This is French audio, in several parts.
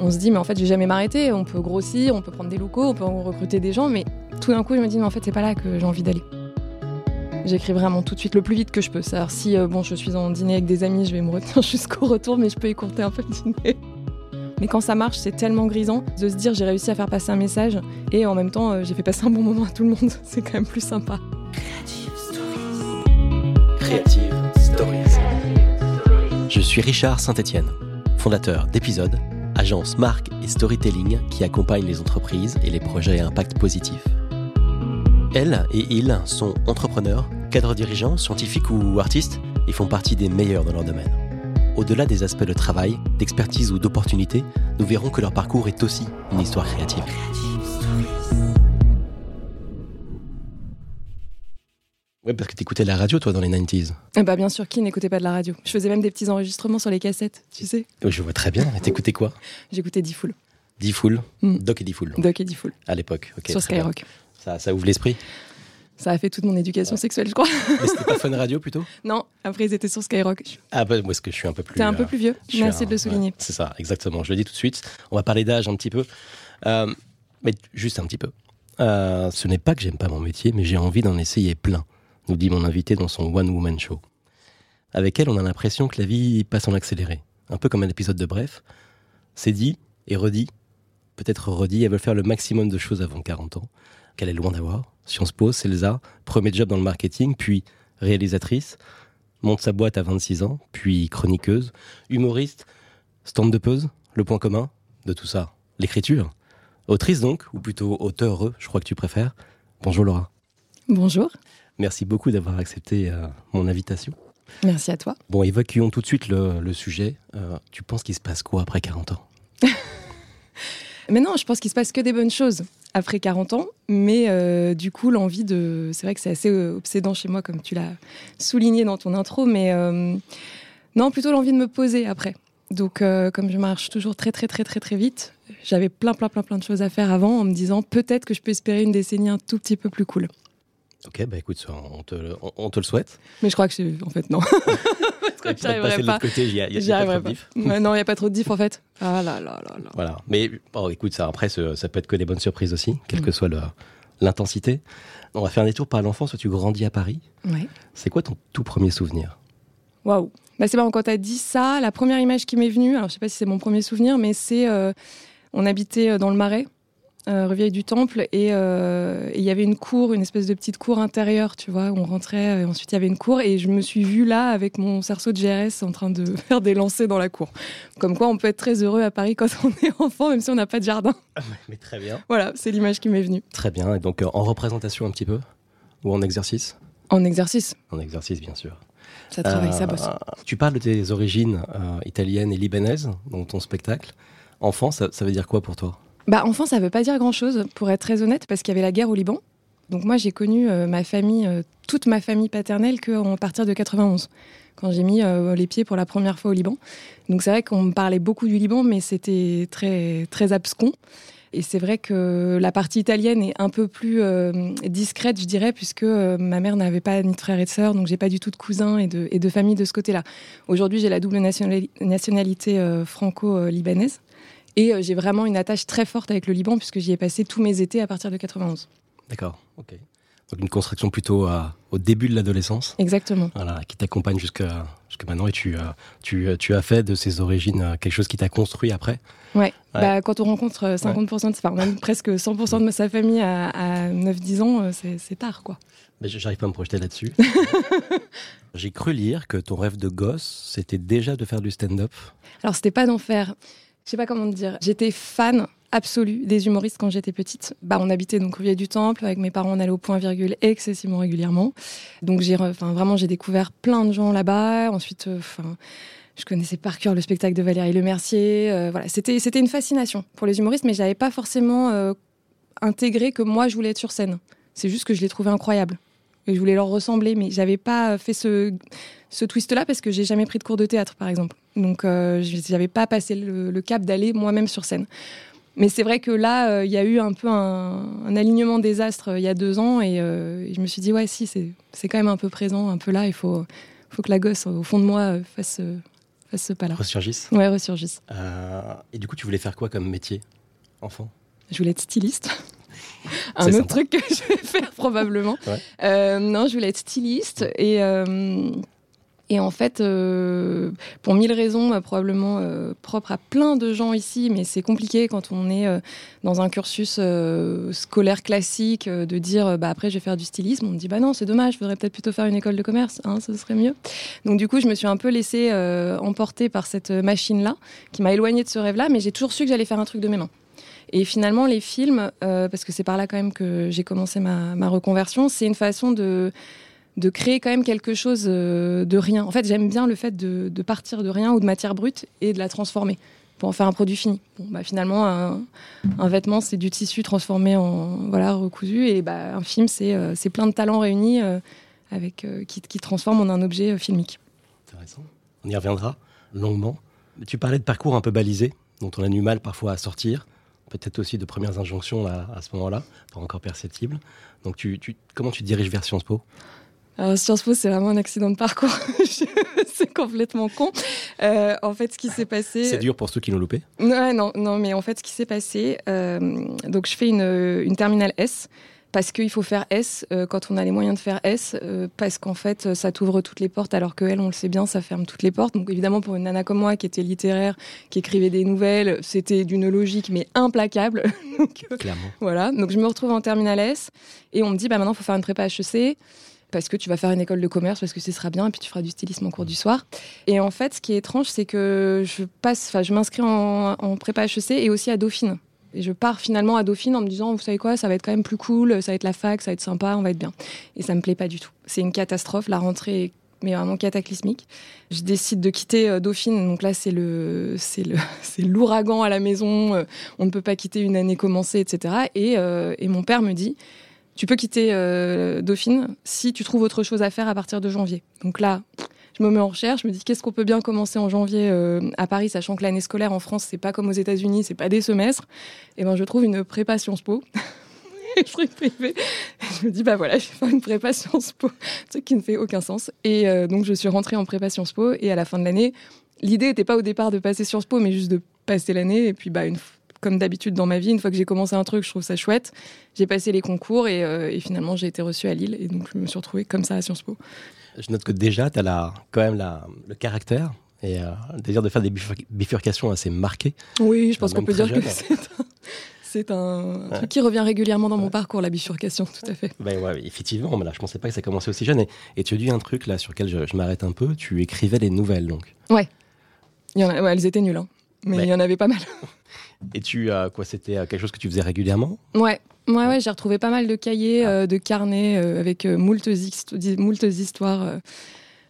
on se dit, mais en fait, je vais jamais m'arrêter. On peut grossir, on peut prendre des locaux, on peut recruter des gens, mais tout d'un coup, je me dis, mais en fait, c'est pas là que j'ai envie d'aller. J'écris vraiment tout de suite, le plus vite que je peux. C'est-à-dire, si euh, bon, je suis en dîner avec des amis, je vais me retenir jusqu'au retour, mais je peux écourter un peu le dîner. Mais quand ça marche, c'est tellement grisant de se dire j'ai réussi à faire passer un message et en même temps, euh, j'ai fait passer un bon moment à tout le monde. C'est quand même plus sympa. Creative Stories. Je suis Richard Saint-Etienne, fondateur d'Épisode, agence marque et storytelling qui accompagne les entreprises et les projets à impact positif. Elle et il sont entrepreneurs, cadres dirigeants, scientifiques ou artistes et font partie des meilleurs dans leur domaine. Au-delà des aspects de travail, d'expertise ou d'opportunité, nous verrons que leur parcours est aussi une histoire créative. Ouais, parce que t'écoutais la radio, toi, dans les 90s. Eh bah, bien sûr, qui n'écoutait pas de la radio? Je faisais même des petits enregistrements sur les cassettes, tu sais. Oui, je vois très bien. Et t'écoutais quoi? J'écoutais D-Fool. D-Fool Mm. Doc et D-Fool. Doc et D-Fool. À l'époque. ok, sur. Skyrock. Ça, ça ouvre l'esprit. Ça a fait toute mon éducation sexuelle, je crois. Mais c'était pas Fun Radio plutôt? Non, après, ils étaient sur Skyrock. Ah, bah, moi, parce que je suis un peu plus. T'es un peu euh, plus vieux. Merci un- de le souligner. ouais, c'est ça, exactement. Je le dis tout de suite. On va parler d'âge un petit peu. Euh, mais juste un petit peu. Euh, ce n'est pas que j'aime pas mon métier, mais j'ai envie d'en essayer plein, nous dit mon invité dans son One Woman Show. Avec elle, on a l'impression que la vie passe en accéléré. Un peu comme un épisode de Bref. C'est dit et redit, peut-être redit, elle veut faire le maximum de choses avant 40 ans, qu'elle est loin d'avoir. Sciences Po, Celsa, premier job dans le marketing, puis réalisatrice, monte sa boîte à 26 ans, puis chroniqueuse, humoriste, stand-upeuse, le point commun de tout ça, l'écriture. Autrice donc, ou plutôt auteure, je crois que tu préfères. Bonjour Laura. Bonjour. Merci beaucoup d'avoir accepté euh, mon invitation. Merci à toi. Bon, évacuons tout de suite le, le sujet. Euh, tu penses qu'il se passe quoi après 40 ans? Mais non, je pense qu'il se passe que des bonnes choses après 40 ans. Mais euh, du coup, l'envie de. C'est vrai que c'est assez obsédant chez moi, comme tu l'as souligné dans ton intro. Mais non, plutôt l'envie de me poser après. Donc, euh, comme je marche toujours très, très, très, très, très vite, j'avais plein, plein, plein, plein de choses à faire avant en me disant peut-être que je peux espérer une décennie un tout petit peu plus cool. Ok, bah écoute, on te, le- on, on te le souhaite. Mais je crois que c'est. En fait, non. je crois que j'arriverai pas. côté, y a, il y a- il y J'y a pas. Ouais, non, il n'y a pas trop de diff en fait. Ah là là là là. Voilà. Mais bon, écoute, ça après, ça peut être que des bonnes surprises aussi, quelle Mm. que soit le- l'intensité. On va faire un détour par l'enfance. Tu grandis à Paris. Ouais. C'est quoi ton tout premier souvenir? Waouh. Bah, c'est marrant, quand tu as dit ça, la première image qui m'est venue, alors je sais pas si c'est mon premier souvenir, mais c'est. euh, on habitait euh, dans le Marais, Revieille du Temple, et euh, et il y avait une cour, une espèce de petite cour intérieure, tu vois, où on rentrait, et ensuite il y avait une cour, et je me suis vue là avec mon cerceau de GRS en train de faire des lancers dans la cour. Comme quoi, on peut être très heureux à Paris quand on est enfant, même si on n'a pas de jardin. Mais très bien. Voilà, c'est l'image qui m'est venue. Très bien. Et donc, euh, en représentation un petit peu Ou en exercice? En exercice, En exercice, bien sûr. ça travaille, ça Euh, bosse. Tu parles de tes origines euh, italiennes et libanaises dans ton spectacle. Enfant, ça, ça veut dire quoi pour toi? Bah, enfant, ça veut pas dire grand-chose, pour être très honnête, parce qu'il y avait la guerre au Liban. Donc moi, j'ai connu euh, ma famille, euh, toute ma famille paternelle, qu'à partir de 91, quand j'ai mis euh, les pieds pour la première fois au Liban. Donc c'est vrai qu'on me parlait beaucoup du Liban, mais c'était très, très abscon. Et c'est vrai que la partie italienne est un peu plus discrète, je dirais, puisque ma mère n'avait pas ni de frères et de sœurs, donc j'ai pas du tout de cousins et de, et de famille de ce côté-là. Aujourd'hui, j'ai la double nationali- nationalité franco-libanaise. Et euh, j'ai vraiment une attache très forte avec le Liban, puisque j'y ai passé tous mes étés à partir de 91. D'accord, ok. Donc une construction plutôt au début de l'adolescence, Exactement. voilà, qui t'accompagne jusqu'à jusqu'à maintenant et tu, euh, tu, euh, tu as fait de ces origines euh, quelque chose qui t'a construit après? Ouais. Ouais. Bah, quand on rencontre euh, 50%, de, enfin même presque 100% de sa famille à, à 9-10 ans, c'est tard, quoi. Mais j'arrive pas à me projeter là-dessus. J'ai cru lire que ton rêve de gosse, c'était déjà de faire du stand-up. Alors, c'était pas d'en faire. Je sais pas comment te dire. J'étais fan absolue des humoristes quand j'étais petite. Bah, on habitait donc Vieil du Temple. Avec mes parents, on allait au point virgule excessivement régulièrement. Donc, j'ai, enfin, vraiment, j'ai découvert plein de gens là-bas. Ensuite, euh, enfin. je connaissais par cœur le spectacle de Valérie Lemercier. Euh, voilà, c'était, c'était une fascination pour les humoristes, mais j'avais pas forcément euh, intégré que moi, je voulais être sur scène. C'est juste que je les trouvais incroyables. Et je voulais leur ressembler, mais j'avais pas fait ce, ce twist-là parce que j'ai jamais pris de cours de théâtre, par exemple. Donc, euh, j'avais pas passé le, le cap d'aller moi-même sur scène. Mais c'est vrai que là, euh, il y a eu un peu un, un alignement des astres euh, il y a deux ans et, euh, et je me suis dit, ouais, si, c'est quand même un peu présent, un peu là. Il faut, faut que la gosse, au fond de moi, fasse, fasse ce pas-là. Ressurgissent Ouais, ressurgissent. Euh, et du coup, tu voulais faire quoi comme métier, enfant? Je voulais être styliste. un autre sympa. truc que je vais faire probablement. Ouais. Euh, non, je voulais être styliste et euh, et en fait, euh, pour mille raisons euh, probablement euh, propres à plein de gens ici, mais c'est compliqué quand on est euh, dans un cursus euh, scolaire classique de dire bah après je vais faire du stylisme. On me dit bah non c'est dommage, je voudrais peut-être plutôt faire une école de commerce, hein, ce serait mieux. Donc du coup je me suis un peu laissée emporter par cette machine là qui m'a éloignée de ce rêve là, mais j'ai toujours su que j'allais faire un truc de mes mains. Et finalement, les films, euh, parce que c'est par là quand même que j'ai commencé ma, ma reconversion, c'est une façon de, de créer quand même quelque chose euh, de rien. En fait, j'aime bien le fait de, partir de rien ou de matière brute et de la transformer pour en faire un produit fini. Bon, bah, finalement, un, vêtement, c'est du tissu transformé en voilà recousu, et bah, un film, c'est euh, plein de talents réunis euh, avec, euh, qui, qui transforment en un objet filmique. Intéressant. On y reviendra longuement. Tu parlais de parcours un peu balisé, dont on a du mal parfois à sortir. Peut-être aussi de premières injonctions à ce moment-là, pas encore perceptibles. Donc, tu, comment tu diriges vers Sciences Po? Alors, Sciences Po, c'est vraiment un accident de parcours. c'est complètement con. Euh, en fait, ce qui s'est passé. C'est dur pour ceux qui l'ont loupé. Ouais, non, non, mais en fait, ce qui s'est passé, euh, donc je fais une, une terminale S parce qu'il faut faire S euh, quand on a les moyens de faire S, euh, parce qu'en fait, ça t'ouvre toutes les portes, alors que elle, on le sait bien, ça ferme toutes les portes. Donc évidemment, pour une nana comme moi, qui était littéraire, qui écrivait des nouvelles, c'était d'une logique mais implacable. donc, euh, Clairement. voilà, donc je me retrouve en terminale S et on me dit bah maintenant il faut faire une prépa HEC parce que tu vas faire une école de commerce parce que ce sera bien et puis tu feras du stylisme en cours du soir. Et en fait, ce qui est étrange, c'est que je passe, enfin je m'inscris en, en prépa HEC et aussi à Dauphine. Et je pars finalement à Dauphine en me disant, vous savez quoi, ça va être quand même plus cool, ça va être la fac, ça va être sympa, on va être bien. Et ça me plaît pas du tout. C'est une catastrophe, la rentrée est mais vraiment cataclysmique. Je décide de quitter euh, Dauphine, donc là c'est le c'est le c'est l'ouragan à la maison. euh, on ne peut pas quitter une année commencée, etc. Et, euh, et mon père me dit, tu peux quitter euh, Dauphine si tu trouves autre chose à faire à partir de janvier. Donc là, je me mets en recherche, je me dis qu'est-ce qu'on peut bien commencer en janvier euh, à Paris, sachant que l'année scolaire en France c'est pas comme aux États-Unis, c'est pas des semestres. Et ben je trouve une prépa Sciences Po. privé. Je me dis, bah voilà, je vais faire une prépa Sciences Po, truc qui ne fait aucun sens. Et euh, donc, je suis rentrée en prépa Sciences Po. Et à la fin de l'année, l'idée n'était pas au départ de passer Sciences Po, mais juste de passer l'année. Et puis, bah, une, comme d'habitude dans ma vie, une fois que j'ai commencé un truc, je trouve ça chouette. J'ai passé les concours et, euh, et finalement, j'ai été reçue à Lille. Et donc, je me suis retrouvée comme ça à Sciences Po. Je note que déjà, tu as la, quand même la, le caractère et euh, le désir de faire des bifur- bifurcations assez marquées. Oui, je pense qu'on peut dire que c'est un, c'est un Ouais. truc qui revient régulièrement dans mon parcours, la bifurcation, tout à fait. Ben ouais, effectivement, mais là, je pensais pas que ça commençait aussi jeune. Et, et tu as dit un truc là sur lequel je, je m'arrête un peu. Tu écrivais des nouvelles, donc. Il y en a, ouais, elles étaient nulles, hein. mais il y en avait pas mal. Et tu, euh, quoi, c'était euh, quelque chose que tu faisais régulièrement? Ouais, ouais, ouais, j'ai retrouvé pas mal de cahiers, euh, de carnets euh, avec euh, moultes, histo- di- moultes histoires,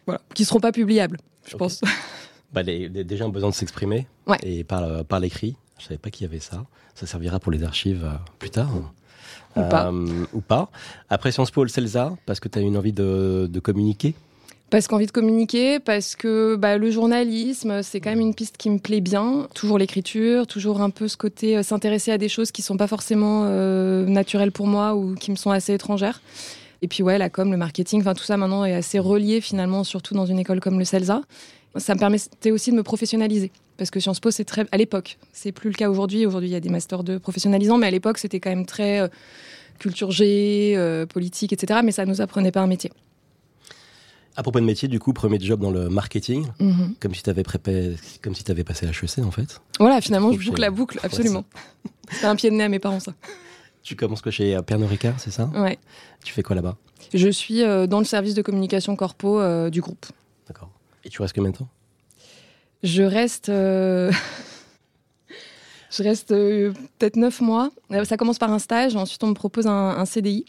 voilà, qui seront pas publiables, je pense. bah, les- les- Déjà un besoin de s'exprimer Ouais. et par, par l'écrit. Je savais pas qu'il y avait ça. Ça servira pour les archives plus tard. Ou pas. Ou pas. Après Sciences Po, le CELSA, parce que tu as une envie de, de communiquer? Parce qu'envie de communiquer, parce que bah, le journalisme, c'est quand même une piste qui me plaît bien. Toujours l'écriture, toujours un peu ce côté euh, s'intéresser à des choses qui sont pas forcément euh, naturelles pour moi ou qui me sont assez étrangères. Et puis ouais, la com, le marketing, enfin tout ça maintenant est assez relié finalement, surtout dans une école comme le CELSA. Ça me permettait aussi de me professionnaliser. Parce que Sciences Po, c'est très. À l'époque, c'est plus le cas aujourd'hui. Aujourd'hui, il y a des masters de professionnalisants, mais à l'époque, c'était quand même très euh, culture G, euh, politique, etc. Mais ça nous apprenait pas un métier. À propos de métier, du coup, premier job dans le marketing, Mhm. comme si tu avais, comme si avais passé HEC en fait. Voilà, finalement, je boucle la boucle, absolument. C'était un pied de nez à mes parents, ça. Tu commences quoi chez Pernod Ricard, c'est ça? Ouais. Tu fais quoi là-bas? Je suis euh, dans le service de communication corpo euh, du groupe. D'accord. Et tu restes combien de temps? Je reste. euh, je reste euh, peut-être neuf mois. Euh, Ça commence par un stage, ensuite on me propose un, un CDI.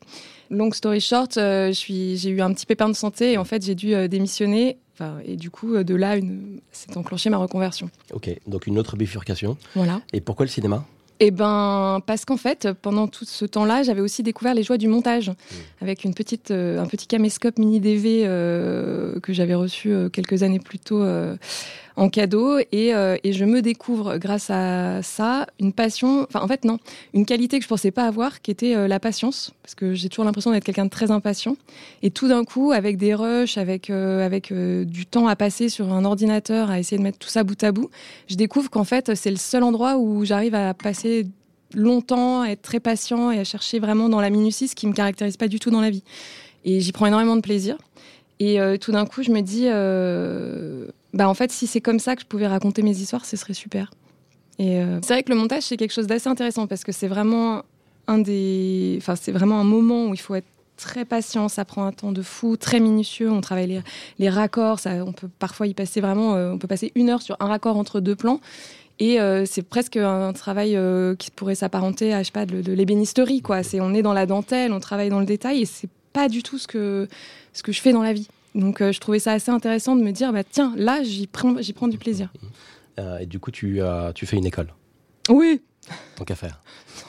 Long story short, euh, j'ai eu un petit pépin de santé et en fait j'ai dû euh, démissionner. Enfin, et du coup, de là, une... s'est enclenchée ma reconversion. Ok, donc une autre bifurcation. Voilà. Et pourquoi le cinéma? Eh ben, parce qu'en fait, pendant tout ce temps-là, j'avais aussi découvert les joies du montage, avec une petite, euh, un petit caméscope mini DV euh, que j'avais reçu euh, quelques années plus tôt en cadeau et, euh, et, je me découvre grâce à ça une passion, enfin en fait non, une qualité que je pensais pas avoir qui était euh, la patience parce que j'ai toujours l'impression d'être quelqu'un de très impatient et tout d'un coup avec des rushs, avec euh, avec du temps à passer sur un ordinateur à essayer de mettre tout ça bout à bout, je découvre qu'en fait c'est le seul endroit où j'arrive à passer longtemps, à être très patient et à chercher vraiment dans la minutie ce qui me caractérise pas du tout dans la vie. Et j'y prends énormément de plaisir. Et tout d'un coup, je me dis, bah en fait, si c'est comme ça que je pouvais raconter mes histoires, ce serait super. Et euh, c'est vrai que le montage, c'est quelque chose d'assez intéressant parce que c'est vraiment un des. Enfin, c'est vraiment un moment où il faut être très patient, ça prend un temps de fou, très minutieux. On travaille les, les raccords, ça, on peut parfois y passer vraiment, euh, on peut passer une heure sur un raccord entre deux plans. Et euh, c'est presque un travail qui pourrait s'apparenter à, je sais pas, de, de l'ébénisterie, quoi. C'est, on est dans la dentelle, on travaille dans le détail et c'est pas du tout ce que, ce que je fais dans la vie. Donc euh, je trouvais ça assez intéressant de me dire, bah, tiens, là, j'y prends, j'y prends du plaisir. Euh, et du coup, tu, euh, tu fais une école Oui. Tant qu'à faire.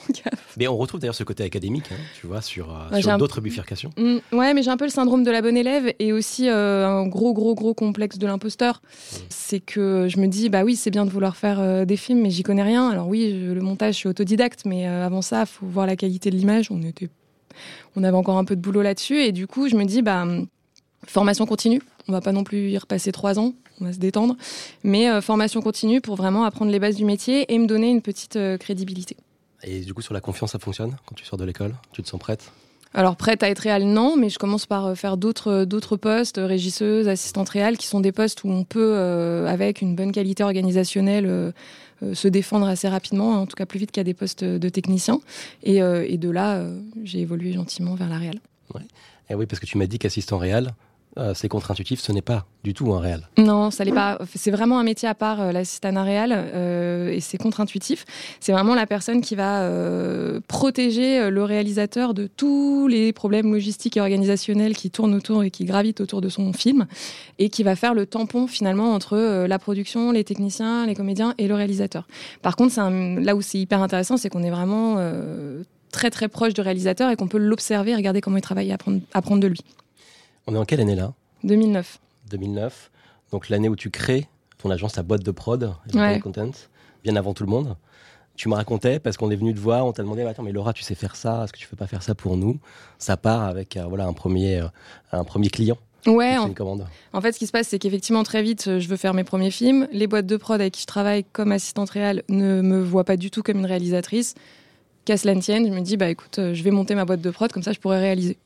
mais on retrouve d'ailleurs ce côté académique, hein, tu vois, sur, d'autres bifurcations. Mm, ouais, mais j'ai un peu le syndrome de la bonne élève et aussi un gros, gros, gros complexe de l'imposteur. Mm. C'est que je me dis, bah oui, c'est bien de vouloir faire des films, mais j'y connais rien. Alors oui, le montage, je suis autodidacte, mais avant ça, il faut voir la qualité de l'image. On était, on avait encore un peu de boulot là-dessus, et du coup, je me dis, bah Formation continue, on va pas non plus y repasser trois ans, on va se détendre, mais euh, formation continue pour vraiment apprendre les bases du métier et me donner une petite euh, crédibilité. Et du coup, sur la confiance, ça fonctionne quand tu sors de l'école? Tu te sens prête? Alors prête à être réelle, non, mais je commence par euh, faire d'autres d'autres postes, régisseuse, assistante réelle, qui sont des postes où on peut, avec une bonne qualité organisationnelle, se défendre assez rapidement, en tout cas plus vite qu'à des postes de technicien. Et, et de là, j'ai évolué gentiment vers la réelle. Ouais. Et oui, parce que tu m'as dit qu'assistant réel, euh, c'est contre-intuitif, ce n'est pas du tout un réel. Non, ça n'est pas. C'est vraiment un métier à part, euh, l'assistant réel, euh, et c'est contre-intuitif. C'est vraiment la personne qui va protéger le réalisateur de tous les problèmes logistiques et organisationnels qui tournent autour et qui gravitent autour de son film, et qui va faire le tampon finalement entre la production, les techniciens, les comédiens et le réalisateur. Par contre, là où c'est hyper intéressant, c'est qu'on est vraiment très très proche du réalisateur et qu'on peut l'observer, regarder comment il travaille et apprendre de lui. On est en quelle année là? 2009. 2009. Donc l'année où tu crées ton agence, ta boîte de prod, Content, bien avant tout le monde. Tu me racontais parce qu'on est venu te voir, on t'a demandé attends mais Laura tu sais faire ça, est-ce que tu peux pas faire ça pour nous? Ça part avec euh, voilà un premier euh, un premier client. Ouais. En, en, fait, ce qui se passe, c'est qu'effectivement, très vite, je veux faire mes premiers films. Les boîtes de prod avec qui je travaille comme assistante réelle ne me voient pas du tout comme une réalisatrice qu'à cela ne tienne, je me dis, bah écoute, euh, je vais monter ma boîte de prod, comme ça je pourrais réaliser.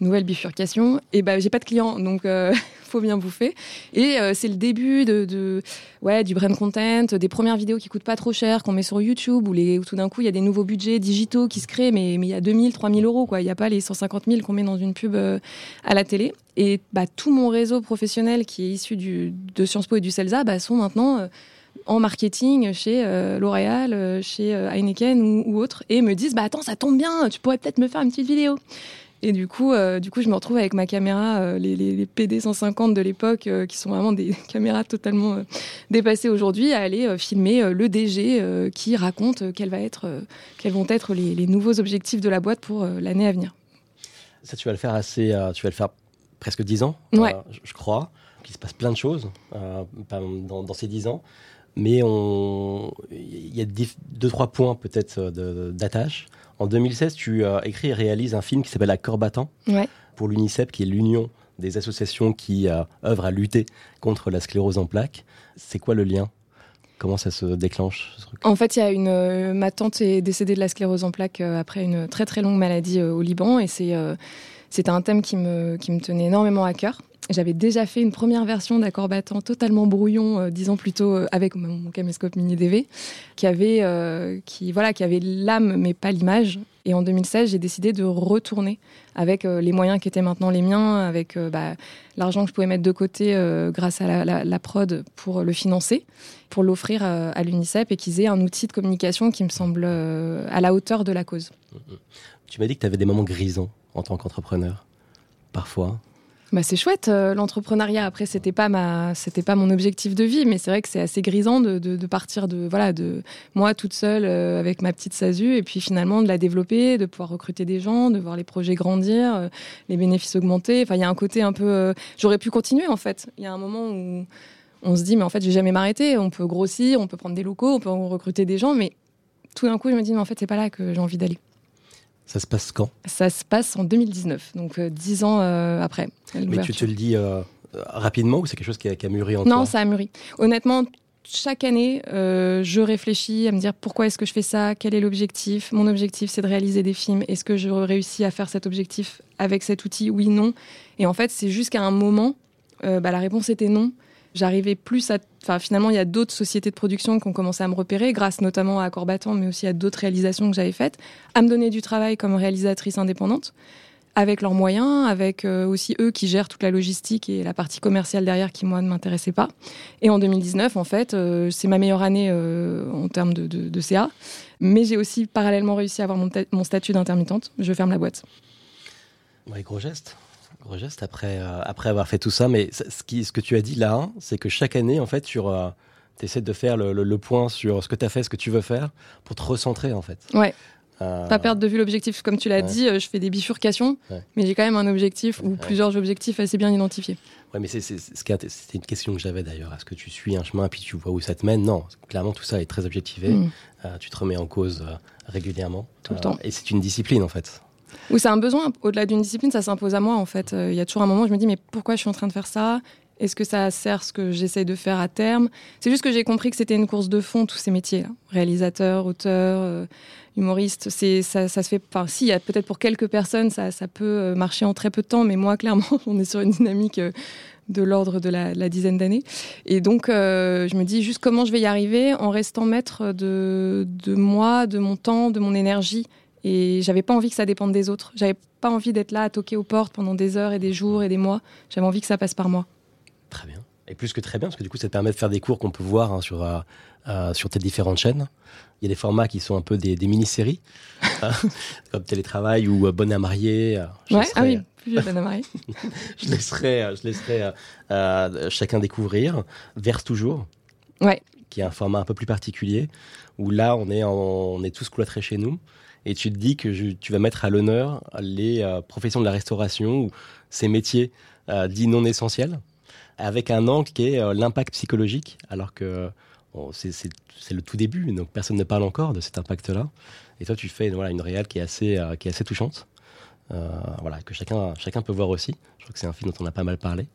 Nouvelle bifurcation, et bah j'ai pas de clients, donc euh, faut bien bouffer. Et euh, c'est le début de, ouais, du brand content, des premières vidéos qui coûtent pas trop cher, qu'on met sur YouTube, où, les, tout d'un coup il y a des nouveaux budgets digitaux qui se créent, mais il y a 2000, 3000 euros, quoi. Il n'y a pas les 150 000 qu'on met dans une pub à la télé. Et bah, tout mon réseau professionnel qui est issu de Sciences Po et du CELSA bah, sont maintenant en marketing chez euh, L'Oréal, euh, chez euh, Heineken ou, ou autre, et me disent bah attends ça tombe bien, tu pourrais peut-être me faire une petite vidéo. Et du coup, du coup, je me retrouve avec ma caméra, les, les, les, PD 150 de l'époque, qui sont vraiment des caméras totalement dépassées aujourd'hui, à aller filmer le DG qui raconte quels, va être, quels vont être les, les, nouveaux objectifs de la boîte pour l'année à venir. Ça, tu vas le faire assez, tu vas le faire presque 10 ans, ouais. je crois. Il se passe plein de choses dans, dans, ces 10 ans mais il y a deux, trois points peut-être euh, d'attache. En 2016, tu as écrit et réalises un film qui s'appelle Accord battant pour l'UNICEF, qui est l'union des associations qui euh, œuvrent à lutter contre la sclérose en plaques. C'est quoi le lien? Comment ça se déclenche En fait, il y a une euh, ma tante est décédée de la sclérose en plaques après une très très longue maladie au Liban et c'est c'était un thème qui me qui me tenait énormément à cœur. J'avais déjà fait une première version d'accord battant totalement brouillon euh, dix ans plus tôt euh, avec mon, caméscope mini DV qui avait euh, qui voilà qui avait l'âme mais pas l'image. Et en 2016 j'ai décidé de retourner avec les moyens qui étaient maintenant les miens avec bah, l'argent que je pouvais mettre de côté grâce à la, la, prod pour le financer pour l'offrir à l'UNICEF et qu'ils aient un outil de communication qui me semble à la hauteur de la cause. Tu m'as dit que tu avais des moments grisants en tant qu'entrepreneur. Parfois bah c'est chouette euh, l'entrepreneuriat. Après c'était pas ma c'était pas mon objectif de vie, mais c'est vrai que c'est assez grisant de, partir de voilà de moi toute seule euh, avec ma petite SASU et puis finalement de la développer, de pouvoir recruter des gens, de voir les projets grandir, euh, les bénéfices augmenter. Enfin il y a un côté un peu j'aurais pu continuer en fait. Il y a un moment où on se dit, mais en fait, je vais jamais m'arrêter. On peut grossir, on peut prendre des locaux, on peut recruter des gens, mais tout d'un coup, je me dis, mais en fait, c'est pas là que j'ai envie d'aller. Ça se passe quand? Ça se passe en 2019, donc euh, dix ans euh, après. Mais tu te le dis euh, rapidement ou c'est quelque chose qui a, qui a mûri en Non, toi? ça a mûri. Honnêtement, chaque année, euh, je réfléchis à me dire pourquoi est-ce que je fais ça, quel est l'objectif? Mon objectif, c'est de réaliser des films. Est-ce que je réussis à faire cet objectif avec cet outil? Oui, non. Et en fait, c'est jusqu'à un moment, euh, bah, la réponse était non. J'arrivais plus à. Enfin, finalement, il y a d'autres sociétés de production qui ont commencé à me repérer, grâce notamment à Corbattant, mais aussi à d'autres réalisations que j'avais faites, à me donner du travail comme réalisatrice indépendante, avec leurs moyens, avec euh, aussi eux qui gèrent toute la logistique et la partie commerciale derrière qui, moi, ne m'intéressait pas. Et en 2019, en fait, euh, c'est ma meilleure année euh, en termes de, CA. Mais j'ai aussi parallèlement réussi à avoir mon statut d'intermittente. Je ferme la boîte. Ouais, gros geste. Gros geste après, euh, après avoir fait tout ça. Mais ce ce qui, ce que tu as dit là, hein, c'est que chaque année, en fait, tu essaies de faire le, le- le point sur ce que tu as fait, ce que tu veux faire, pour te recentrer, en fait. Ouais. Euh, Pas perdre de vue l'objectif. Comme tu l'as Ouais. dit, euh, je fais des bifurcations, Ouais. mais j'ai quand même un objectif ou Ouais. plusieurs objectifs assez bien identifiés. Ouais, mais c'est c'était une question que j'avais d'ailleurs. Est-ce que tu suis un chemin puis tu vois où ça te mène? Non, clairement tout ça est très objectivé. Mm. Euh, tu te remets en cause euh, régulièrement. Tout le Euh, temps. Et c'est une discipline en fait. Ou c'est un besoin, au-delà d'une discipline, ça s'impose à moi en fait. Euh, Il y a toujours un moment où je me dis mais pourquoi je suis en train de faire ça? Est-ce que ça sert ce que j'essaye de faire à terme? C'est juste que j'ai compris que c'était une course de fond, tous ces métiers. Réalisateur, auteur, euh, humoriste, c'est, ça, se fait... Enfin si, peut-être pour quelques personnes, ça, ça peut euh, marcher en très peu de temps, mais moi clairement, on est sur une dynamique... de l'ordre de la, dizaine d'années. Et donc, je me dis juste comment je vais y arriver en restant maître de, de moi, de mon temps, de mon énergie et j'avais pas envie que ça dépende des autres. J'avais pas envie d'être là à toquer aux portes pendant des heures et des jours et des mois. J'avais envie que ça passe par moi. Très bien. Et plus que très bien, parce que du coup, ça te permet de faire des cours qu'on peut voir hein, sur, euh, euh, sur tes différentes chaînes. Il y a des formats qui sont un peu des, des mini-séries, hein, comme Télétravail ou euh, Bonne à marier. euh, Ouais, laisserai- ah oui, plus vieux d'Anna Marie. Je laisserai, je laisserai chacun découvrir. Verse toujours. Ouais. Qui est un format un peu plus particulier, où là, on est, en- on est tous cloîtrés chez nous. Et tu te dis que tu vas mettre à l'honneur les euh, professions de la restauration ou ces métiers euh, dits non essentiels, avec un angle qui est euh, l'impact psychologique, alors que c'est- le tout début, donc personne ne parle encore de cet impact-là. Et toi, tu fais une réelle qui est assez, qui est assez touchante, voilà, que chacun, chacun peut voir aussi. Je crois que c'est un film dont on a pas mal parlé.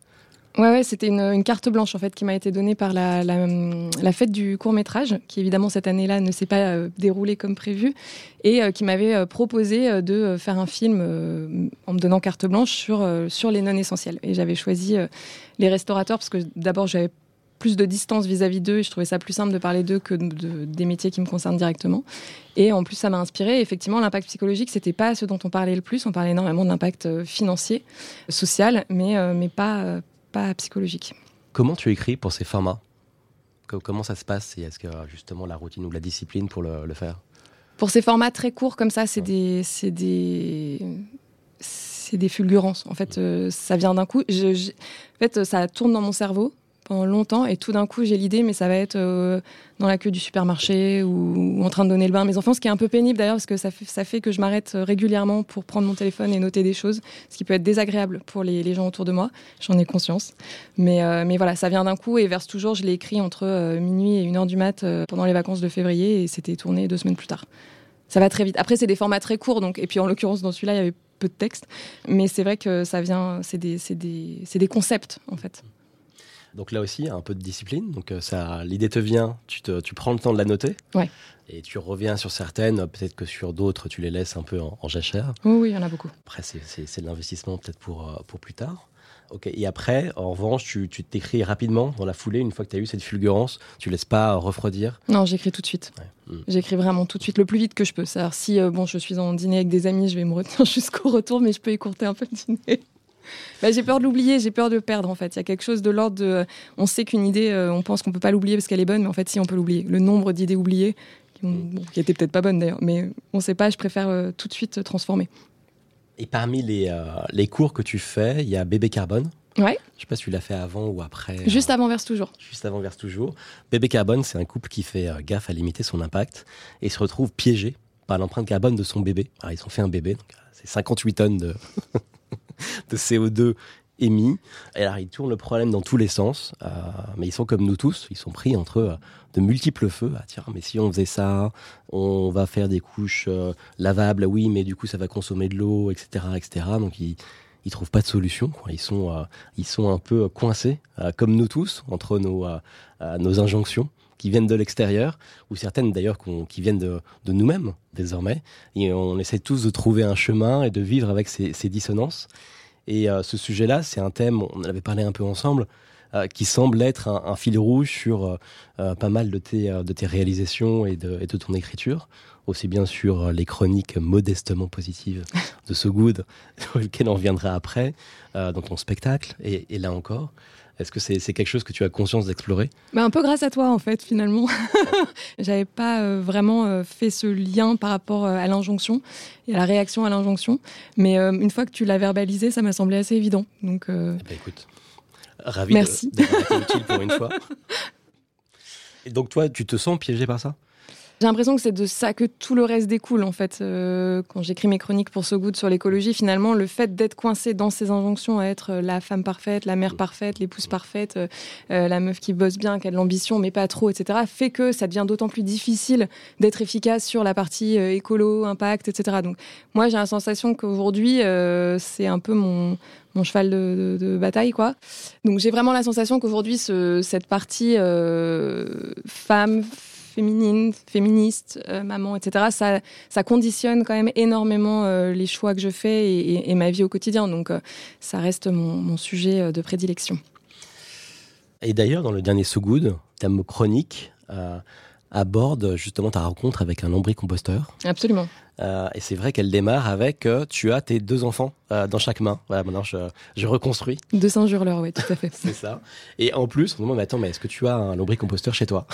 Ouais, ouais, c'était une, carte blanche en fait qui m'a été donnée par la, la, fête du court métrage, qui évidemment cette année-là ne s'est pas euh, déroulée comme prévu, et euh, qui m'avait euh, proposé de faire un film en me donnant carte blanche sur, sur les non essentiels. Et j'avais choisi les restaurateurs parce que d'abord j'avais plus de distance vis-à-vis d'eux et je trouvais ça plus simple de parler d'eux que de- de- des métiers qui me concernent directement. Et en plus, ça m'a inspiré. Effectivement, l'impact psychologique, c'était pas ce dont on parlait le plus. On parlait énormément euh, financier, social, mais, mais pas, pas psychologique. Comment tu écris pour ces formats? Co- Comment ça se passe? Est-ce que euh, justement la routine ou la discipline pour le, le faire? Pour ces formats très courts comme ça, c'est des, c'est des, fulgurances. En fait, euh, ça vient d'un coup. Je- je- en fait, ça tourne dans mon cerveau longtemps et tout d'un coup, j'ai l'idée, mais ça va être euh, dans la queue du supermarché ou, en train de donner le bain à mes enfants, ce qui est un peu pénible d'ailleurs parce que ça fait, ça fait que je m'arrête euh, régulièrement pour prendre mon téléphone et noter des choses, ce qui peut être désagréable pour les, gens autour de moi. J'en ai conscience. Mais, euh, mais voilà, ça vient d'un coup et verse toujours. Je l'ai écrit entre minuit et une heure du mat pendant les vacances de février et c'était tourné deux semaines plus tard. Ça va très vite. Après, c'est des formats très courts, donc et puis en l'occurrence dans celui-là, il y avait peu de texte, mais c'est vrai que ça vient, c'est des, des, c'est des concepts en fait. Donc là aussi, un peu de discipline. Donc euh, ça, l'idée te vient, tu, te, tu prends le temps de la noter. Ouais. Et tu reviens sur certaines, peut-être que sur d'autres, tu les laisses un peu en, en jachère. Oui, oui, il y en a beaucoup. Après, c'est, c'est- c'est de l'investissement peut-être pour, euh, pour plus tard. Ok. Et après, en revanche, tu, tu t'écris rapidement dans la foulée, une fois que tu as eu cette fulgurance, tu laisses pas euh, refroidir? Non, j'écris tout de suite. Ouais. Mm. J'écris vraiment tout de suite, le plus vite que je peux. C'est-à-dire, si euh, bon, je suis en dîner avec des amis, je vais me retenir jusqu'au retour, mais je peux écourter un peu le dîner. Bah, j'ai peur de l'oublier, j'ai peur de perdre en fait. Il y a quelque chose de l'ordre de. euh, On sait qu'une idée, euh, on pense qu'on peut pas l'oublier parce qu'elle est bonne, mais en fait, si on peut l'oublier. Le nombre d'idées oubliées, qui, ont- bon, qui étaient peut-être pas bonnes d'ailleurs, mais on sait pas, je préfère euh, tout de suite transformer. Et parmi les, euh, les cours que tu fais, il y a Bébé Carbone. Ouais. Je sais pas si tu l'as fait avant ou après. Juste avant Verse toujours. juste avant Verse Toujours. Bébé Carbone, c'est un couple qui fait gaffe à limiter son impact et se retrouve piégé par l'empreinte carbone de son bébé. Alors, ils ont fait un bébé, donc c'est 58 tonnes de, de CO2 émis. Et alors, ils tournent le problème dans tous les sens, euh, mais ils sont comme nous tous, ils sont pris entre euh, de multiples feux. Ah, tiens, mais si on faisait ça, on va faire des couches euh, lavables, oui, mais du coup, ça va consommer de l'eau, etc., etc. Donc, ils, ils trouvent pas de solution. Ils sont, ils sont un peu coincés, comme nous tous, entre nos injonctions qui viennent de l'extérieur, ou certaines d'ailleurs qui viennent de, nous-mêmes désormais. Et on essaie tous de trouver un chemin et de vivre avec ces, ces dissonances. Et ce sujet-là, c'est un thème, on en avait parlé un peu ensemble, qui semble être un, fil rouge sur pas mal de tes, de tes réalisations et de, et de ton écriture aussi bien sur les chroniques modestement positives de So Good, sur on reviendra après, euh, dans ton spectacle, et là encore. Est-ce que c'est quelque chose que tu as conscience d'explorer? Bah Un peu grâce à toi, en fait, finalement. J'avais pas euh, vraiment euh, fait ce lien par rapport euh, à l'injonction et à la réaction à l'injonction. Mais une fois que tu l'as verbalisé, ça m'a semblé assez évident. Donc, ben, écoute, ravi Merci. d'être utile pour une fois. Et donc, toi, tu te sens piégé par ça? J'ai l'impression que c'est de ça que tout le reste découle en fait. Euh, quand j'écris mes chroniques pour So Good sur l'écologie, finalement, le fait d'être coincé dans ces injonctions à être euh, la femme parfaite, la mère parfaite, l'épouse parfaite, euh, euh, la meuf qui bosse bien, qui a de l'ambition mais pas trop, etc., fait que ça devient d'autant plus difficile d'être efficace sur la partie euh, écolo, impact, etc. Donc moi, j'ai la sensation qu'aujourd'hui, euh, c'est un peu mon mon cheval de, de, de bataille, quoi. Donc j'ai vraiment la sensation qu'aujourd'hui, ce, cette partie euh, femme, féminine, féministe, euh, maman, etc., ça, ça conditionne quand même énormément euh, les choix que je fais et, et, et, ma vie au quotidien. Donc euh, ça reste mon, mon, sujet de prédilection. Et d'ailleurs, dans le dernier So Good, thème chronique, aborde justement ta rencontre avec un lombricomposteur. Absolument. Euh, et c'est vrai qu'elle démarre avec euh, tu as tes deux enfants euh, dans chaque main. Voilà, maintenant je, je reconstruis. Deux singes hurleurs, oui, tout à fait. c'est ça. Et en plus, on me demande mais attends, mais est-ce que tu as un lombricomposteur chez toi?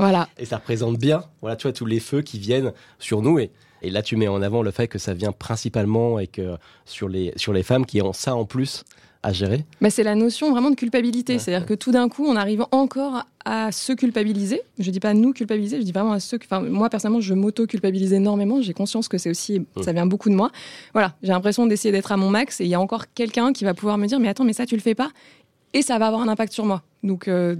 Voilà. Et ça représente bien, voilà, tu vois, tous les feux qui viennent sur nous. Et, et là, tu mets en avant le fait que ça vient principalement et que sur les, sur les femmes qui ont ça en plus à gérer bah, C'est la notion vraiment de culpabilité. Ouais, C'est-à-dire ouais. que tout d'un coup, on arrive encore à se culpabiliser. Je dis pas nous culpabiliser, je dis vraiment à ceux. Enfin, moi personnellement, je m'auto-culpabilise énormément. J'ai conscience que c'est aussi, mmh. ça vient beaucoup de moi. Voilà, j'ai l'impression d'essayer d'être à mon max et il y a encore quelqu'un qui va pouvoir me dire, mais attends, mais ça tu le fais pas et ça va avoir un impact sur moi. Donc euh,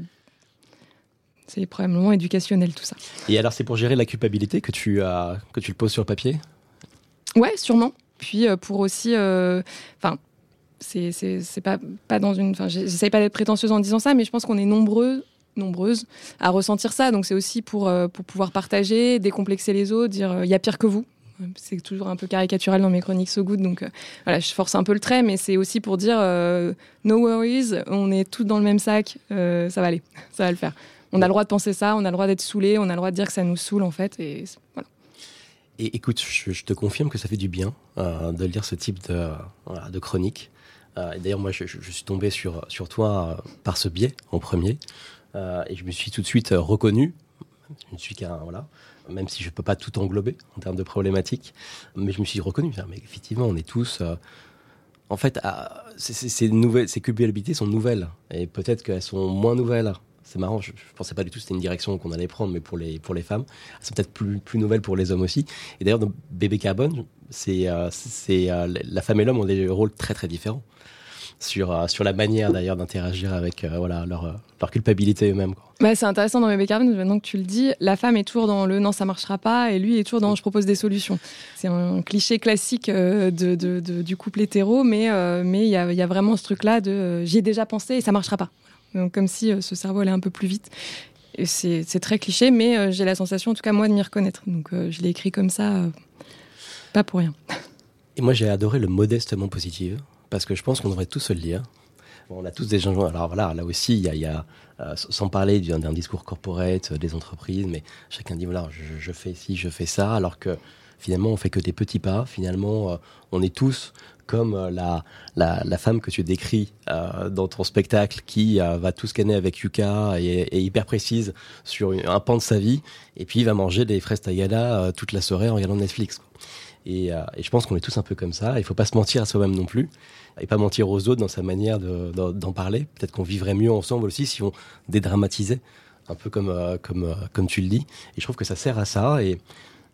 c'est probablement éducationnel tout ça. Et alors, c'est pour gérer la culpabilité que tu as, que tu le poses sur le papier? Ouais, sûrement. Puis euh, pour aussi, enfin. Euh, c'est c'est pas pas dans une enfin j'essaye pas d'être prétentieuse en disant ça mais je pense qu'on est nombreux nombreuses à ressentir ça donc c'est aussi pour euh, pour pouvoir partager décomplexer les autres dire il euh, y a pire que vous c'est toujours un peu caricatural dans mes chroniques so good donc euh, voilà je force un peu le trait mais c'est aussi pour dire no worries on est tous dans le même sac ça va aller ça va le faire on a le droit de penser ça on a le droit d'être saoulé on a le droit de dire que ça nous saoule en fait et voilà et écoute, je, te confirme que ça fait du bien euh, de lire ce type de, chronique. Euh, D'ailleurs, moi, je, suis tombé sur, toi euh, par ce biais en premier, euh, et je me suis tout de suite reconnu. Je ne suis qu'un voilà, même si je peux pas tout englober en termes de problématiques, mais je me suis reconnu. Mais effectivement, on est tous. en fait, ces, ces, nouvelles, ces culpabilités sont nouvelles, et peut-être qu'elles sont moins nouvelles c'est marrant, je, je, pensais pas du tout que c'était une direction qu'on allait prendre, mais pour les, pour les femmes, c'est peut-être plus, plus nouvelle pour les hommes aussi. Et d'ailleurs, dans Bébé Carbone, c'est, euh, c'est, euh, la femme et l'homme ont des rôles très très différents sur, euh, sur la manière d'ailleurs d'interagir avec voilà, leur, leur culpabilité eux-mêmes. Bah, c'est intéressant dans Bébé Carbone, maintenant que tu le dis, la femme est toujours dans le non, ça marchera pas, et lui est toujours dans je propose des solutions. C'est un cliché classique du couple hétéro, mais il mais y, a, y a vraiment ce truc-là de j'y ai déjà pensé et ça marchera pas. Donc, comme si euh, ce cerveau allait un peu plus vite. C'est très cliché, mais euh, j'ai la sensation, en tout cas moi, de m'y reconnaître. Donc euh, je l'ai écrit comme ça, pas pour rien. Et moi, j'ai adoré le modestement positif, parce que je pense qu'on devrait tous se le. Bon, on a tous des gens. Alors voilà, là aussi, il y a, sans parler d'un discours corporate des entreprises, mais chacun dit voilà, je, je, fais ci, je fais ça, alors que finalement, on fait que des petits pas. Finalement, euh, on est tous comme euh, la, la, femme que tu décris euh, dans ton spectacle qui va tout scanner avec Yuka et est hyper précise sur un pan de sa vie et puis va manger des fraises tagada euh, toute la soirée en regardant Netflix. Et, je pense qu'on est tous un peu comme ça. Il faut pas se mentir à soi-même non plus et pas mentir aux autres dans sa manière d'en de, de, parler. Peut-être qu'on vivrait mieux ensemble aussi si on dédramatisait un peu comme, comme, comme tu le dis. Et je trouve que ça sert à ça. Et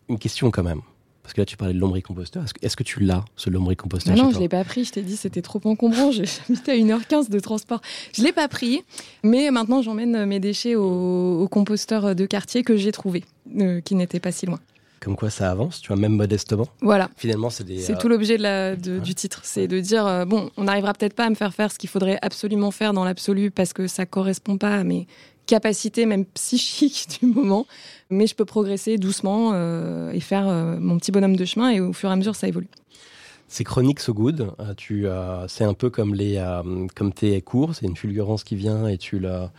une question quand même Parce que là, tu parlais de lombricomposteur. Est-ce que, est que tu l'as, ce lombricomposteur Non, je l'ai pas pris. Je t'ai dit, c'était trop encombrant. J'ai à 1h15 de transport. Je l'ai pas pris, mais maintenant, j'emmène mes déchets au, composteur de quartier que j'ai trouvé, euh, qui n'était pas si loin. Comme quoi ça avance, tu vois, même modestement. Voilà. Finalement, c'est des. C'est euh, tout l'objet du titre. C'est de dire, euh, bon, on n'arrivera peut-être pas à me faire faire ce qu'il faudrait absolument faire dans l'absolu parce que ça correspond pas à mes capacités, même psychiques du moment. Mais je peux progresser doucement euh, et faire mon petit bonhomme de chemin et au fur et à mesure, ça évolue. C'est chronique so good. tu, c'est un peu comme les, comme tes cours. C'est une fulgurance qui vient et tu la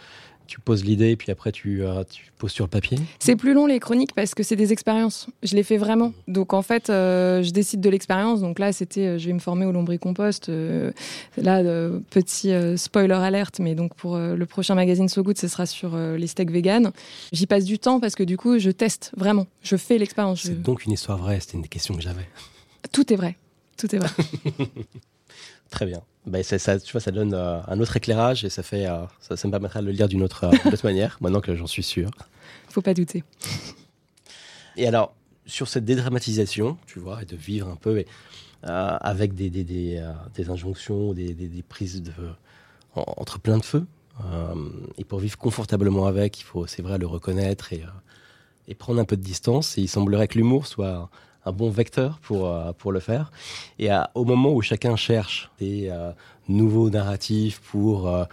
tu poses l'idée et puis après tu, euh, tu poses sur le papier C'est plus long les chroniques parce que c'est des expériences. Je les fais vraiment. Donc en fait, euh, je décide de l'expérience. Donc là, c'était euh, je vais me former au lombricompost. là, petit spoiler alerte, mais donc pour le prochain magazine So Good, ce sera sur les steaks vegan. J'y passe du temps parce que du coup, je teste vraiment. Je fais l'expérience. C'est donc une histoire vraie. C'était une des questions que j'avais. Tout est vrai. Tout est vrai. Très bien. Ben, ça, tu vois, ça donne euh, un autre éclairage et ça, fait, euh, ça, me permettra de le lire d'une autre, euh, manière, maintenant que j'en suis sûr. Faut pas douter. Et alors, sur cette dédramatisation, tu vois, et de vivre un peu avec des, des, des, des injonctions, des, prises de, entre plein de feux, et pour vivre confortablement avec, il faut, c'est vrai, le reconnaître et, et prendre un peu de distance. Et il semblerait que l'humour soit un bon vecteur pour, euh, pour le faire. Et au moment où chacun cherche des euh, nouveaux narratifs pour euh,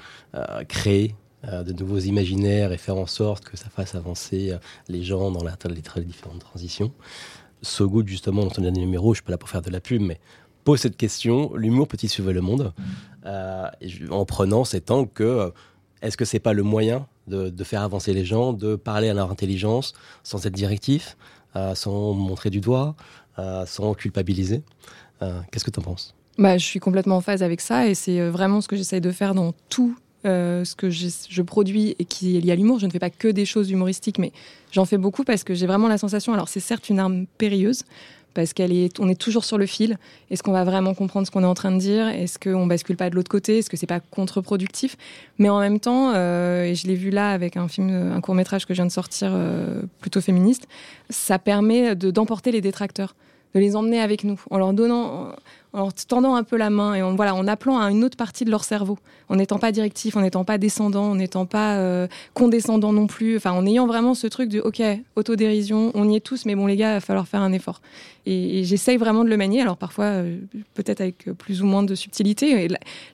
créer de nouveaux imaginaires et faire en sorte que ça fasse avancer les gens dans la, les, différentes transitions. So justement, dans son dernier numéro, je suis pas là pour faire de la pub, mais pose cette question l'humour peut-il suivre le monde? En prenant cet angle que est-ce que c'est pas le moyen de, de, faire avancer les gens, de parler à leur intelligence sans être directif? euh, sans montrer du doigt, euh, sans culpabiliser. Euh, qu'est-ce que tu en penses? Bah, Je suis complètement en phase avec ça et c'est vraiment ce que j'essaye de faire dans tout ce que je, produis et qui est lié à l'humour. Je ne fais pas que des choses humoristiques, mais j'en fais beaucoup parce que j'ai vraiment la sensation. Alors, c'est certes une arme périlleuse, parce qu'on est, est toujours sur le fil. Est-ce qu'on va vraiment comprendre ce qu'on est en train de dire? Est-ce qu'on bascule pas de l'autre côté? Est-ce que c'est pas contre-productif? Mais en même temps, euh, et je l'ai vu là avec un film, un court métrage que je viens de sortir, euh, plutôt féministe, ça permet de d'emporter les détracteurs, de les emmener avec nous, en leur donnant, en tendant un peu la main et en, voilà, en appelant à une autre partie de leur cerveau, en n'étant pas directif, en n'étant pas descendant, en n'étant pas euh, condescendant non plus, enfin en ayant vraiment ce truc de ok, autodérision, on y est tous, mais bon les gars, il va falloir faire un effort. Et, j'essaye vraiment de le manier, alors parfois euh, peut-être avec plus ou moins de subtilité.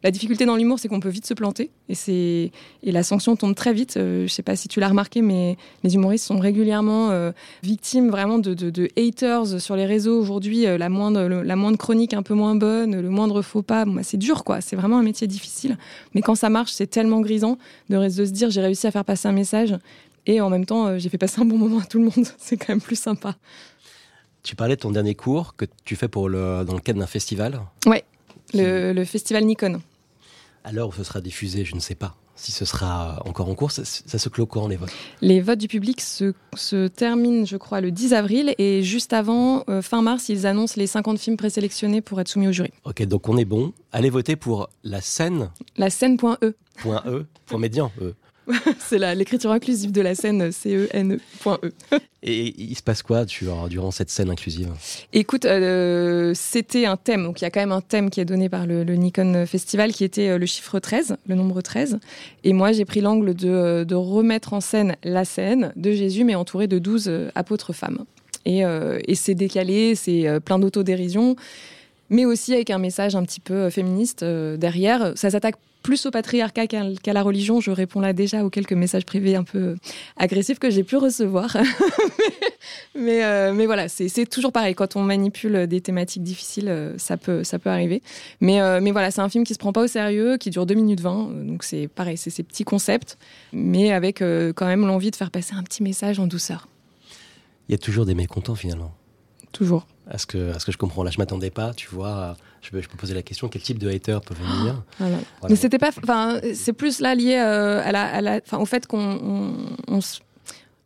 la, difficulté dans l'humour, c'est qu'on peut vite se planter et, c'est, et la sanction tombe très vite. Euh, je sais pas si tu l'as remarqué, mais les humoristes sont régulièrement victimes vraiment de, de, haters sur les réseaux aujourd'hui. la, moindre, la moindre chronique un peu moins bonne, le moindre faux pas, bon, bah, c'est dur quoi, c'est vraiment un métier difficile. Mais quand ça marche, c'est tellement grisant de, de se dire j'ai réussi à faire passer un message et en même temps euh, j'ai fait passer un bon moment à tout le monde. c'est quand même plus sympa. Tu parlais de ton dernier cours que tu fais pour le, dans le cadre d'un festival Ouais, le, le festival Nikon. À l'heure où ce sera diffusé, je ne sais pas si ce sera encore en cours. Ça, se clôt quand les votes Les votes du public se, se, terminent, je crois, le 10 avril et juste avant, euh, fin mars, ils annoncent les 50 films présélectionnés pour être soumis au jury. Ok, donc on est bon. Allez voter pour la scène. La scène.e. Point .e, point médian, e. c'est l'écriture inclusive de la scène C-E-N-E.E. Et il se passe quoi durant cette scène inclusive? Écoute, euh, c'était un thème. Donc il y a quand même un thème qui est donné par le, Nikon Festival qui était euh, le chiffre 13, le nombre 13. Et moi, j'ai pris l'angle de, euh, de, remettre en scène la scène de Jésus, mais entouré de 12 apôtres femmes. Et, et c'est décalé, c'est plein d'autodérision mais aussi avec un message un petit peu féministe derrière. Ça s'attaque plus au patriarcat qu'à la religion. Je réponds là déjà aux quelques messages privés un peu agressifs que j'ai pu recevoir. mais, euh, mais, voilà, c'est toujours pareil. Quand on manipule des thématiques difficiles, euh, ça peut, ça peut arriver. Mais, euh, mais voilà, c'est un film qui se prend pas au sérieux, qui dure 2 minutes 20. Donc c'est pareil, c'est ces petits concepts, mais avec quand même l'envie de faire passer un petit message en douceur. Il y a toujours des mécontents finalement. Toujours. À ce que, à ce que je comprends. Là, je m'attendais pas, tu vois. Je peux, je peux poser la question quel type de hater peut venir? Mais c'était pas. Enfin, c'est plus là lié euh, à la, à la au fait qu'on.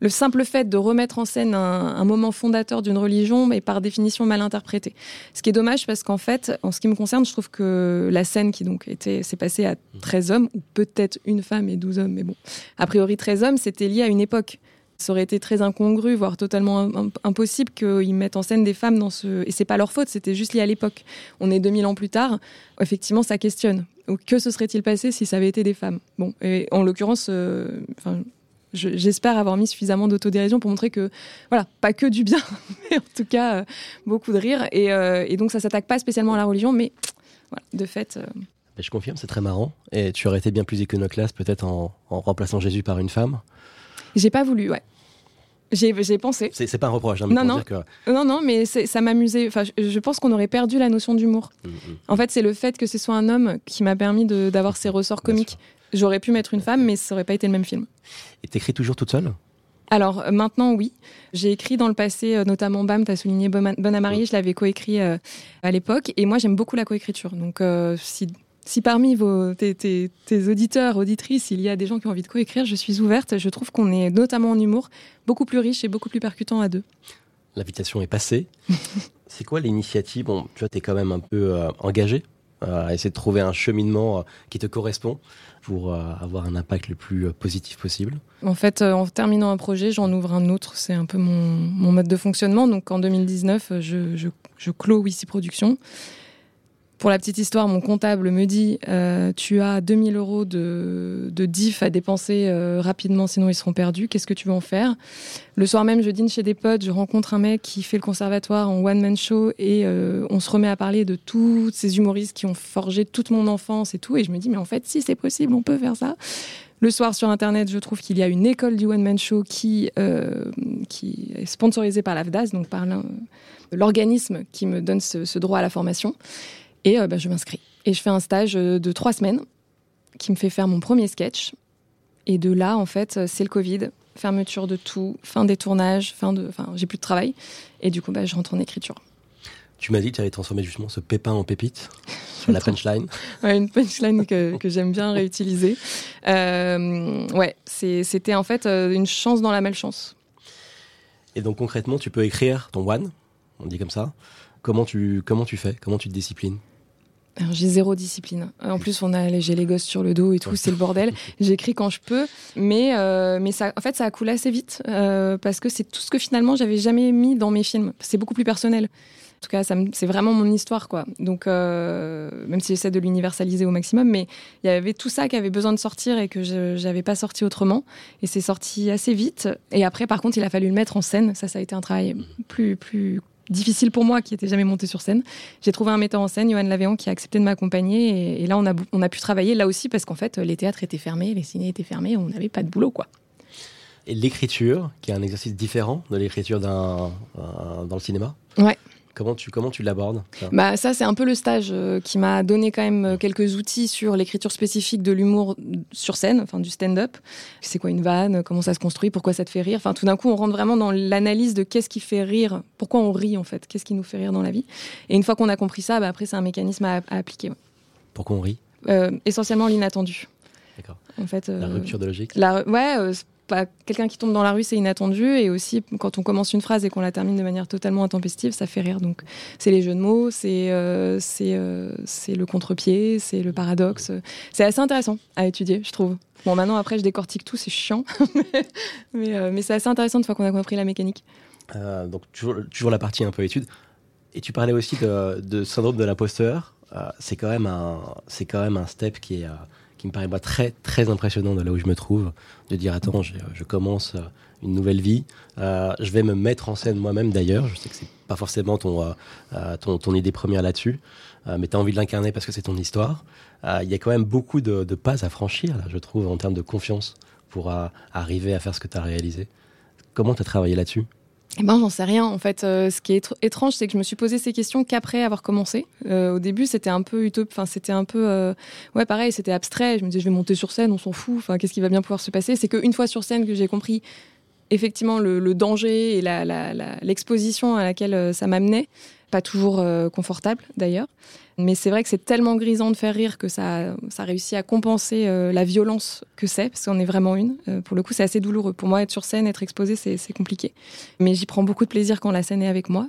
le simple fait de remettre en scène un, moment fondateur d'une religion est par définition mal interprété. Ce qui est dommage parce qu'en fait, en ce qui me concerne, je trouve que la scène qui donc était s'est passée à 13 hommes, ou peut-être une femme et 12 hommes, mais bon, a priori 13 hommes, c'était lié à une époque Ça aurait été très incongru, voire totalement impossible qu'ils mettent en scène des femmes dans ce. Et c'est pas leur faute, c'était juste lié à l'époque. On est 2000 ans plus tard. Effectivement, ça questionne. Que se serait-il passé si ça avait été des femmes? Bon, et en l'occurrence, euh, j'espère avoir mis suffisamment d'autodérision pour montrer que, voilà, pas que du bien, mais en tout cas, euh, beaucoup de rire. Et, euh, et donc, ça s'attaque pas spécialement à la religion, mais voilà, de fait. Je confirme, c'est très marrant. Et tu aurais été bien plus iconoclaste peut-être en remplaçant Jésus par une femme j'ai pas voulu, ouais. J'ai pensé. C'est pas un reproche. Hein, non, non. non, non, mais ça m'amusait. Enfin, je pense qu'on aurait perdu la notion d'humour. Mm, mm. En fait, c'est le fait que ce soit un homme qui m'a permis d'avoir ces ressorts comiques. J'aurais pu mettre une femme, mais ça aurait pas été le même film. Et t'écris toujours toute seule? Alors euh, maintenant, oui. J'ai écrit dans le passé, euh, notamment BAM, tu as souligné Bonne à Marie, je l'avais coécrit euh, à l'époque. Et moi, j'aime beaucoup la coécriture. Donc si si parmi vos, tes, auditeurs, auditrices, il y a des gens qui ont envie de coécrire, je suis ouverte. Je trouve qu'on est, notamment en humour, beaucoup plus riche et beaucoup plus percutant à deux. L'invitation est passée. c'est quoi l'initiative? Bon, tu vois, tu es quand même un peu euh, engagé euh, à essayer de trouver un cheminement euh, qui te correspond pour avoir un impact le plus positif possible. En fait, en terminant un projet, j'en ouvre un autre. C'est un peu mon, mode de fonctionnement. Donc en 2019, je, je, je clôt Wisi Productions. Pour la petite histoire, mon comptable me dit euh, Tu as 2000 euros de, de diff à dépenser euh, rapidement, sinon ils seront perdus. Qu'est-ce que tu veux en faire? Le soir même, je dîne chez des potes, je rencontre un mec qui fait le conservatoire en one-man show et euh, on se remet à parler de tous ces humoristes qui ont forgé toute mon enfance et tout. Et je me dis Mais en fait, si c'est possible, on peut faire ça. Le soir sur Internet, je trouve qu'il y a une école du one-man show qui, qui est sponsorisée par l'AFDAS, donc par l'organisme qui me donne ce, ce droit à la formation. Et euh, bah, je m'inscris. Et je fais un stage euh, de trois semaines qui me fait faire mon premier sketch. Et de là, en fait, euh, c'est le Covid, fermeture de tout, fin des tournages, fin de, enfin, j'ai plus de travail. Et du coup, bah, je rentre en écriture. Tu m'as dit que tu avais transformé justement ce pépin en pépite sur la punchline. ouais, une punchline que, que j'aime bien réutiliser. Euh, ouais, c'était en fait une chance dans la malchance. Et donc concrètement, tu peux écrire ton one, on dit comme ça. Comment tu, comment tu fais? Comment tu te disciplines? J'ai zéro discipline. En plus, on a j'ai les gosses sur le dos et tout, c'est le bordel. J'écris quand je peux, mais euh, mais ça, en fait, ça a coulé assez vite euh, parce que c'est tout ce que finalement j'avais jamais mis dans mes films. C'est beaucoup plus personnel. En tout cas, c'est vraiment mon histoire, quoi. Donc, euh, même si j'essaie de l'universaliser au maximum, mais il y avait tout ça qui avait besoin de sortir et que je n'avais pas sorti autrement. Et c'est sorti assez vite. Et après, par contre, il a fallu le mettre en scène. Ça, ça a été un travail plus plus difficile pour moi qui n'étais jamais monté sur scène. J'ai trouvé un metteur en scène, Johan Lavéan, qui a accepté de m'accompagner. Et, là, on a, on a pu travailler là aussi parce qu'en fait, les théâtres étaient fermés, les ciné étaient fermés, on n'avait pas de boulot, quoi. Et l'écriture, qui est un exercice différent de l'écriture dans le cinéma? Ouais. Comment tu, comment tu l'abordes bah, Ça, c'est un peu le stage euh, qui m'a donné quand même euh, quelques outils sur l'écriture spécifique de l'humour sur scène, enfin du stand-up. C'est quoi une vanne? Comment ça se construit? Pourquoi ça te fait rire? Enfin, tout d'un coup, on rentre vraiment dans l'analyse de qu'est-ce qui fait rire, pourquoi on rit en fait, qu'est-ce qui nous fait rire dans la vie? Et une fois qu'on a compris ça, bah, après, c'est un mécanisme à, appliquer. Pourquoi on rit? Euh, Essentiellement l'inattendu. D'accord. En fait, la rupture de logique? La, ouais quelqu'un qui tombe dans la rue, c'est inattendu. Et aussi, quand on commence une phrase et qu'on la termine de manière totalement intempestive, ça fait rire. Donc, c'est les jeux de mots, c'est euh, euh, le contre-pied, c'est le paradoxe. C'est assez intéressant à étudier, je trouve. Bon, maintenant, après, je décortique tout, c'est chiant. mais, euh, mais c'est assez intéressant une fois qu'on a compris la mécanique. donc, toujours, la partie un peu étude. Et tu parlais aussi de, syndrome de l'imposteur. c'est quand, un, quand même un step qui est qui me paraît moi, très très impressionnant de là où je me trouve, de dire attends, je, je commence euh, une nouvelle vie, euh, je vais me mettre en scène moi-même d'ailleurs, je sais que c'est pas forcément ton, euh, ton, idée première là-dessus, mais tu as envie de l'incarner parce que c'est ton histoire. Il y a quand même beaucoup de, de, pas à franchir, là, je trouve, en termes de confiance pour arriver à faire ce que tu as réalisé. Comment tu as travaillé là-dessus? Eh ben, j'en sais rien. En fait, euh, ce qui est étrange, c'est que je me suis posé ces questions qu'après avoir commencé. Euh, au début, c'était un peu utopique. Enfin, c'était un peu, euh, ouais, pareil, c'était abstrait. Je me disais, je vais monter sur scène, on s'en fout. Enfin, qu'est-ce qui va bien pouvoir se passer? C'est qu'une fois sur scène que j'ai compris effectivement le, danger et l'exposition à laquelle ça m'amenait. Pas toujours euh, confortable d'ailleurs. Mais c'est vrai que c'est tellement grisant de faire rire que ça, ça réussit à compenser euh, la violence que c'est, parce qu'on est vraiment une. Euh, pour le coup, c'est assez douloureux. Pour moi, être sur scène, être exposé, c'est compliqué. Mais j'y prends beaucoup de plaisir quand la scène est avec moi.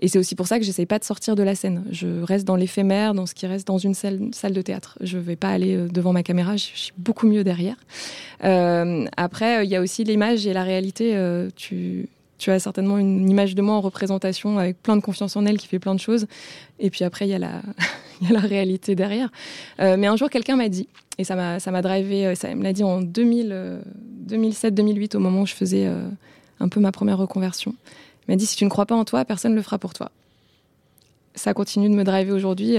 Et c'est aussi pour ça que j'essaye pas de sortir de la scène. Je reste dans l'éphémère, dans ce qui reste dans une salle, salle de théâtre. Je vais pas aller devant ma caméra, je suis beaucoup mieux derrière. après, il y a aussi l'image et la réalité. tu tu as certainement une image de moi en représentation avec plein de confiance en elle qui fait plein de choses. Et puis après, il y a la, réalité derrière. Euh, mais un jour, quelqu'un m'a dit, et ça m'a, drivé, euh, ça me l'a dit en 2000, 2007-2008, euh, au moment où je faisais un peu ma première reconversion. Il m'a dit, si tu ne crois pas en toi, personne ne le fera pour toi. Ça continue de me driver aujourd'hui.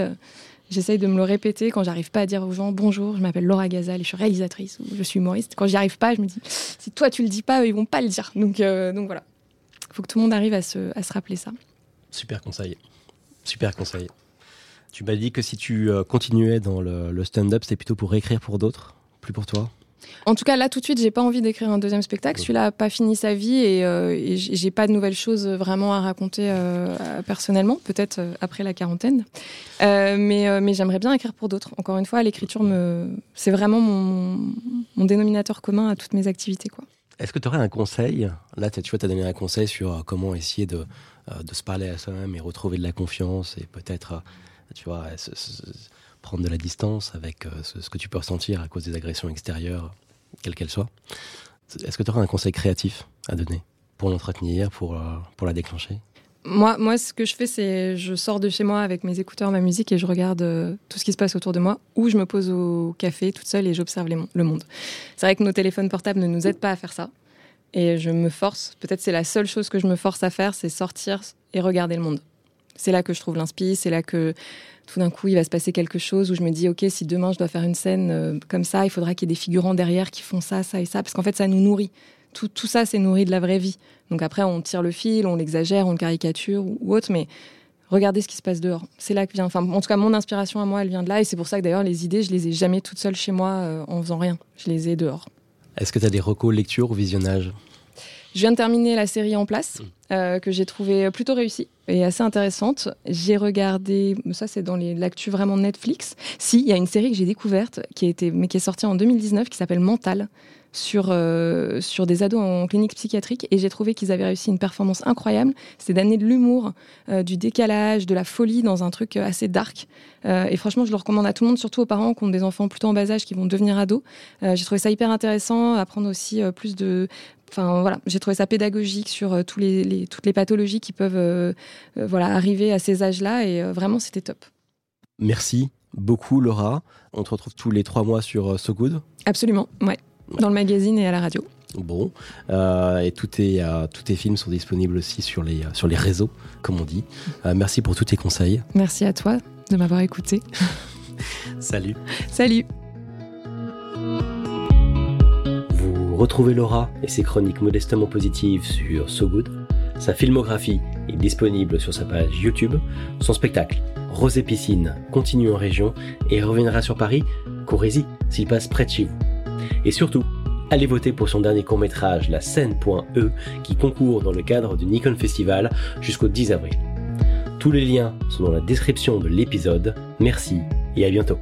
J'essaye de me le répéter quand j'arrive pas à dire aux gens bonjour, je m'appelle Laura Gazal et je suis réalisatrice ou je suis humoriste. Quand j'y arrive pas, je me dis si toi tu le dis pas, ils vont pas le dire. Donc voilà, faut que tout le monde arrive à se, à se rappeler ça. Super conseil. Super conseil. Tu m'as dit que si tu euh, continuais dans le, stand-up, c'était plutôt pour écrire pour d'autres, plus pour toi? En tout cas, là, tout de suite, j'ai pas envie d'écrire un deuxième spectacle. Celui-là n'a pas fini sa vie et, euh, j'ai pas de nouvelles choses vraiment à raconter euh, personnellement, peut-être après la quarantaine. mais, mais j'aimerais bien écrire pour d'autres. Encore une fois, l'écriture, me... c'est vraiment mon, mon, dénominateur commun à toutes mes activités. Quoi. Est-ce que tu aurais un conseil Là, tu vois, tu as donné un conseil sur euh, comment essayer de, euh, de se parler à soi-même et retrouver de la confiance et peut-être, euh, tu vois, prendre de la distance avec ce, que tu peux ressentir à cause des agressions extérieures, quelles qu'elles soient. Est-ce que tu aurais un conseil créatif à donner pour l'entretenir, pour, pour la déclencher? Moi, moi, ce que je fais, c'est je sors de chez moi avec mes écouteurs, ma musique et je regarde euh, tout ce qui se passe autour de moi ou je me pose au café toute seule et j'observe le monde. C'est vrai que nos téléphones portables ne nous aident pas à faire ça. Et je me force, peut-être c'est la seule chose que je me force à faire, c'est sortir et regarder le monde. C'est là que je trouve l'inspi, c'est là que tout d'un coup il va se passer quelque chose où je me dis ok si demain je dois faire une scène euh, comme ça, il faudra qu'il y ait des figurants derrière qui font ça, ça et ça, parce qu'en fait ça nous nourrit tout, ça, c'est nourri de la vraie vie. Donc après, on tire le fil, on l'exagère, on le caricature ou, autre, mais regardez ce qui se passe dehors. C'est là que vient, enfin, en tout cas, mon inspiration à moi, elle vient de là, et c'est pour ça que d'ailleurs, les idées, je les ai jamais toutes seules chez moi euh, en faisant rien. Je les ai dehors. Est-ce que tu as des recos lecture ou visionnage je viens de terminer la série En place, mm. euh, que j'ai trouvée plutôt réussie et assez intéressante. J'ai regardé, ça c'est dans l'actu vraiment Netflix. Si, il y a une série que j'ai découverte, qui, a été, mais qui est sortie en 2019, qui s'appelle Mental, sur, euh, sur des ados en clinique psychiatrique et j'ai trouvé qu'ils avaient réussi une performance incroyable. C'est d'amener de l'humour, euh, du décalage, de la folie dans un truc assez dark. Euh, et franchement, je le recommande à tout le monde, surtout aux parents qui ont des enfants plutôt en bas âge qui vont devenir ados. j'ai trouvé ça hyper intéressant, apprendre aussi plus de... Enfin voilà, j'ai trouvé ça pédagogique sur tous les, toutes les pathologies qui peuvent voilà, arriver à ces âges-là et vraiment c'était top. Merci beaucoup Laura. On te retrouve tous les trois mois sur So Good. Absolument, ouais. Dans le magazine et à la radio. Bon, euh, et tous tes, euh, tous tes films sont disponibles aussi sur les, euh, sur les réseaux, comme on dit. merci pour tous tes conseils. Merci à toi de m'avoir écouté. Salut. Salut. Vous retrouvez Laura et ses chroniques modestement positives sur So Good. Sa filmographie est disponible sur sa page YouTube. Son spectacle, Rosé Piscine, continue en région et reviendra sur Paris. Courez-y s'il passe près de chez vous. Et surtout, allez voter pour son dernier court-métrage, La scène.e, qui concourt dans le cadre du Nikon Festival jusqu'au 10 avril. Tous les liens sont dans la description de l'épisode. Merci et à bientôt.